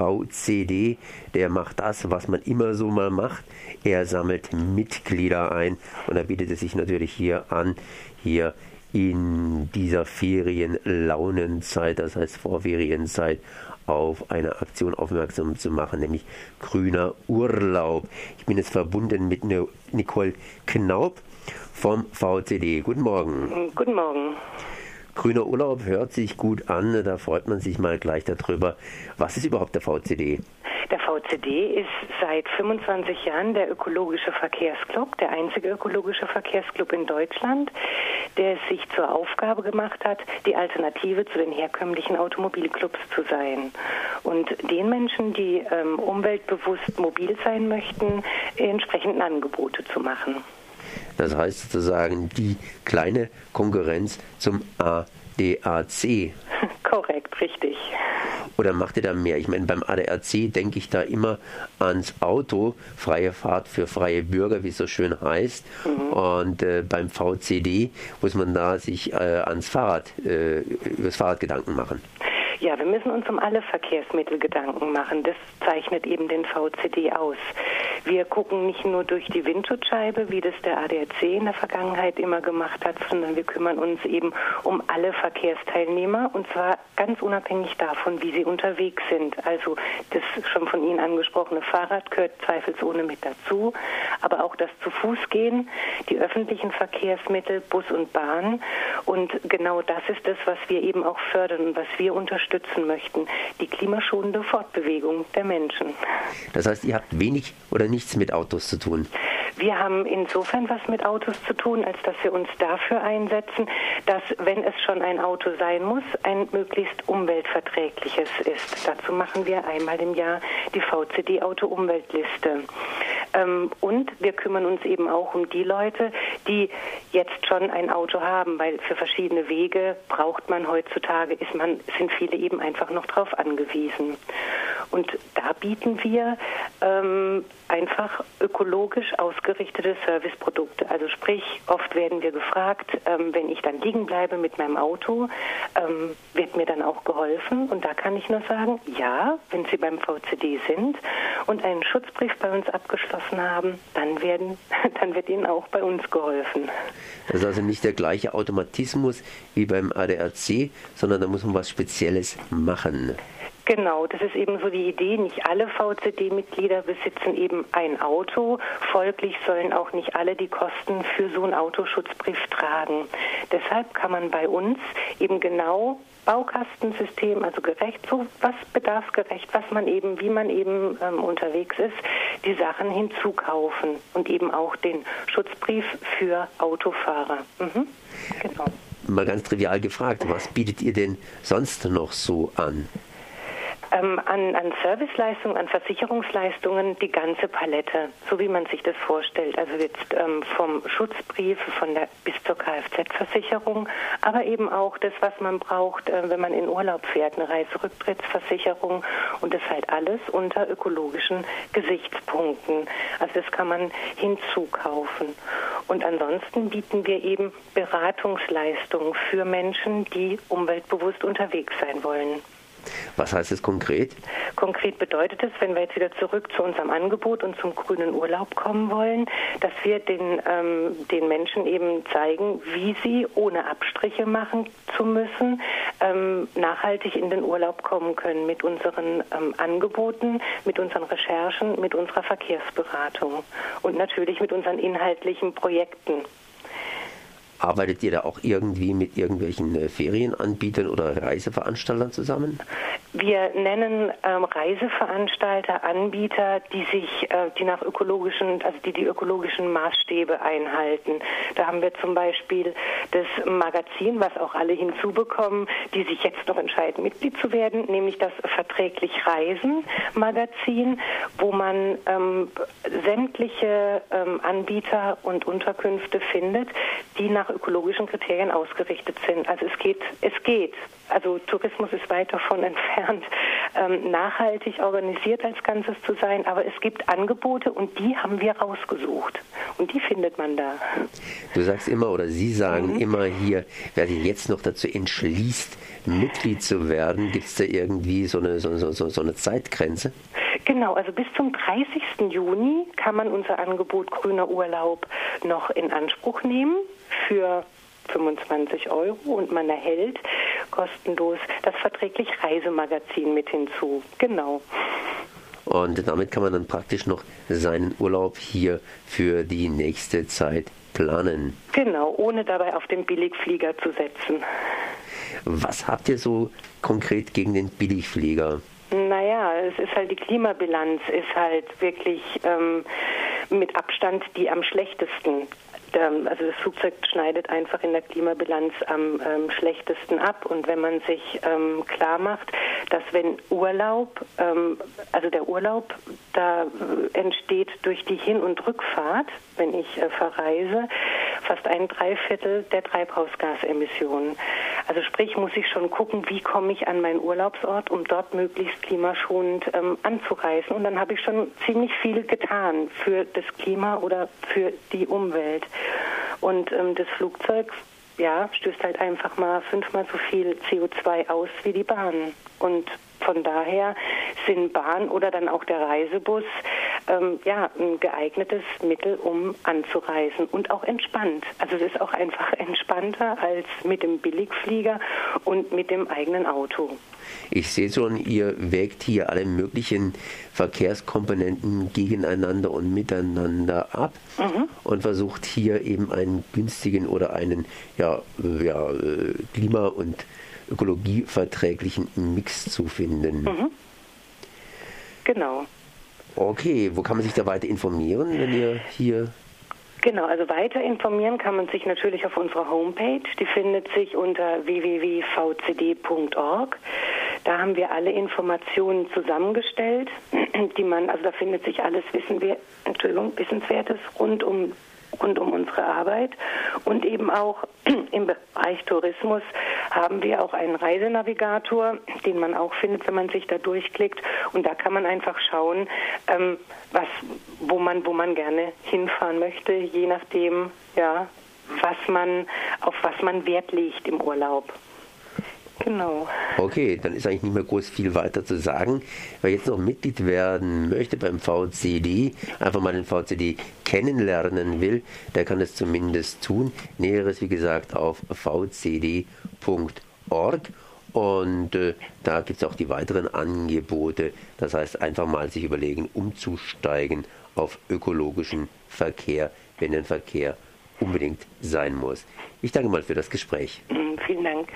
VCD, der macht das, was man immer so mal macht. Er sammelt Mitglieder ein und er bietet es sich natürlich hier an, hier in dieser Ferienlaunenzeit, das heißt Vorferienzeit, auf eine Aktion aufmerksam zu machen, nämlich grüner Urlaub. Ich bin jetzt verbunden mit Nicole Knaub vom VCD. Guten Morgen. Guten Morgen. Grüner Urlaub hört sich gut an, da freut man sich mal gleich darüber. Was ist überhaupt der VCD? Der VCD ist seit 25 Jahren der ökologische Verkehrsclub, der einzige ökologische Verkehrsclub in Deutschland, der es sich zur Aufgabe gemacht hat, die Alternative zu den herkömmlichen Automobilclubs zu sein. Und den Menschen, die ähm, umweltbewusst mobil sein möchten, entsprechenden Angebote zu machen. Das heißt sozusagen die kleine Konkurrenz zum ADAC. Korrekt, richtig. Oder macht ihr da mehr? Ich meine, beim ADAC denke ich da immer ans Auto, freie Fahrt für freie Bürger, wie es so schön heißt. Mhm. Und äh, beim VCD muss man da sich äh, ans Fahrrad, äh, übers Fahrrad Gedanken machen. Ja, wir müssen uns um alle Verkehrsmittel Gedanken machen. Das zeichnet eben den VCD aus. Wir gucken nicht nur durch die Windschutzscheibe, wie das der ADAC in der Vergangenheit immer gemacht hat, sondern wir kümmern uns eben um alle Verkehrsteilnehmer und zwar ganz unabhängig davon, wie sie unterwegs sind. Also das schon von Ihnen angesprochene Fahrrad gehört zweifelsohne mit dazu, aber auch das zu Fuß gehen, die öffentlichen Verkehrsmittel, Bus und Bahn und genau das ist das, was wir eben auch fördern und was wir unterstützen möchten, die klimaschonende Fortbewegung der Menschen. Das heißt, ihr habt wenig oder nichts mit Autos zu tun? Wir haben insofern was mit Autos zu tun, als dass wir uns dafür einsetzen, dass, wenn es schon ein Auto sein muss, ein möglichst umweltverträgliches ist. Dazu machen wir einmal im Jahr die VCD-Auto-Umweltliste. Ähm, und wir kümmern uns eben auch um die Leute, die jetzt schon ein Auto haben, weil für verschiedene Wege braucht man heutzutage, ist man, sind viele eben einfach noch darauf angewiesen. Und da bieten wir ähm, einfach ökologisch ausgerichtete Serviceprodukte. Also sprich, oft werden wir gefragt, ähm, wenn ich dann liegen bleibe mit meinem Auto, ähm, wird mir dann auch geholfen. Und da kann ich nur sagen, ja, wenn Sie beim VCD sind und einen Schutzbrief bei uns abgeschlossen haben, dann, werden, dann wird Ihnen auch bei uns geholfen. Das ist also nicht der gleiche Automatismus wie beim ADAC, sondern da muss man was Spezielles machen. Genau, das ist eben so die Idee. Nicht alle VCD-Mitglieder besitzen eben ein Auto. Folglich sollen auch nicht alle die Kosten für so einen Autoschutzbrief tragen. Deshalb kann man bei uns eben genau Baukastensystem, also gerecht, so was bedarfsgerecht, was man eben, wie man eben ähm, unterwegs ist, die Sachen hinzukaufen und eben auch den Schutzbrief für Autofahrer. Mhm. Genau. Mal ganz trivial gefragt, was bietet ihr denn sonst noch so an? Ähm, an, an Serviceleistungen, an Versicherungsleistungen die ganze Palette, so wie man sich das vorstellt. Also jetzt ähm, vom Schutzbrief von der, bis zur Kfz-Versicherung, aber eben auch das, was man braucht, äh, wenn man in Urlaub fährt, eine Reiserücktrittsversicherung und das halt alles unter ökologischen Gesichtspunkten. Also das kann man hinzukaufen. Und ansonsten bieten wir eben Beratungsleistungen für Menschen, die umweltbewusst unterwegs sein wollen. Was heißt es konkret? Konkret bedeutet es, wenn wir jetzt wieder zurück zu unserem Angebot und zum grünen Urlaub kommen wollen, dass wir den, ähm, den Menschen eben zeigen, wie sie ohne Abstriche machen zu müssen, ähm, nachhaltig in den Urlaub kommen können mit unseren ähm, Angeboten, mit unseren Recherchen, mit unserer Verkehrsberatung und natürlich mit unseren inhaltlichen Projekten. Arbeitet ihr da auch irgendwie mit irgendwelchen äh, Ferienanbietern oder Reiseveranstaltern zusammen? Wir nennen ähm, Reiseveranstalter Anbieter, die sich, äh, die nach ökologischen, also die die ökologischen Maßstäbe einhalten. Da haben wir zum Beispiel das Magazin, was auch alle hinzubekommen, die sich jetzt noch entscheiden, Mitglied zu werden, nämlich das Verträglich Reisen Magazin, wo man ähm, sämtliche ähm, Anbieter und Unterkünfte findet, die nach nach ökologischen Kriterien ausgerichtet sind. Also es geht, es geht. Also Tourismus ist weit davon entfernt, ähm, nachhaltig organisiert als Ganzes zu sein, aber es gibt Angebote und die haben wir rausgesucht und die findet man da. Du sagst immer oder Sie sagen mhm. immer hier, wer sich jetzt noch dazu entschließt, Mitglied zu werden, gibt es da irgendwie so eine, so, so, so eine Zeitgrenze? Genau, also bis zum 30. Juni kann man unser Angebot Grüner Urlaub noch in Anspruch nehmen für 25 Euro und man erhält kostenlos das verträglich Reisemagazin mit hinzu. Genau. Und damit kann man dann praktisch noch seinen Urlaub hier für die nächste Zeit planen. Genau, ohne dabei auf den Billigflieger zu setzen. Was habt ihr so konkret gegen den Billigflieger? Naja, es ist halt die Klimabilanz, ist halt wirklich ähm, mit Abstand die am schlechtesten also das Flugzeug schneidet einfach in der Klimabilanz am ähm, schlechtesten ab. Und wenn man sich ähm, klar macht, dass wenn Urlaub, ähm, also der Urlaub, da äh, entsteht durch die Hin- und Rückfahrt, wenn ich äh, verreise, fast ein Dreiviertel der Treibhausgasemissionen. Also sprich, muss ich schon gucken, wie komme ich an meinen Urlaubsort, um dort möglichst klimaschonend ähm, anzureisen. Und dann habe ich schon ziemlich viel getan für das Klima oder für die Umwelt. Und ähm, das Flugzeug ja, stößt halt einfach mal fünfmal so viel CO2 aus wie die Bahn. Und von daher sind Bahn oder dann auch der Reisebus ähm, ja, ein geeignetes Mittel, um anzureisen und auch entspannt. Also es ist auch einfach entspannter als mit dem Billigflieger und mit dem eigenen Auto. Ich sehe schon, ihr wägt hier alle möglichen Verkehrskomponenten gegeneinander und miteinander ab mhm. und versucht hier eben einen günstigen oder einen ja, ja, äh, klima- und ökologieverträglichen Mix zu finden. Mhm. Genau. Okay, wo kann man sich da weiter informieren, wenn ihr hier Genau, also weiter informieren kann man sich natürlich auf unserer Homepage. Die findet sich unter www.vcd.org. Da haben wir alle Informationen zusammengestellt, die man, also da findet sich alles Wissen, Entschuldigung, Wissenswertes rund um rund um unsere Arbeit. Und eben auch im Bereich Tourismus haben wir auch einen Reisenavigator, den man auch findet, wenn man sich da durchklickt. Und da kann man einfach schauen, ähm, was, wo man, wo man gerne hinfahren möchte, je nachdem, ja, was man, auf was man Wert legt im Urlaub. Genau. Okay, dann ist eigentlich nicht mehr groß viel weiter zu sagen. Wer jetzt noch Mitglied werden möchte beim VCD, einfach mal den VCD kennenlernen will, der kann es zumindest tun. Näheres, wie gesagt, auf vcd.org. Und äh, da gibt es auch die weiteren Angebote. Das heißt, einfach mal sich überlegen, umzusteigen auf ökologischen Verkehr, wenn ein Verkehr unbedingt sein muss. Ich danke mal für das Gespräch. Vielen Dank.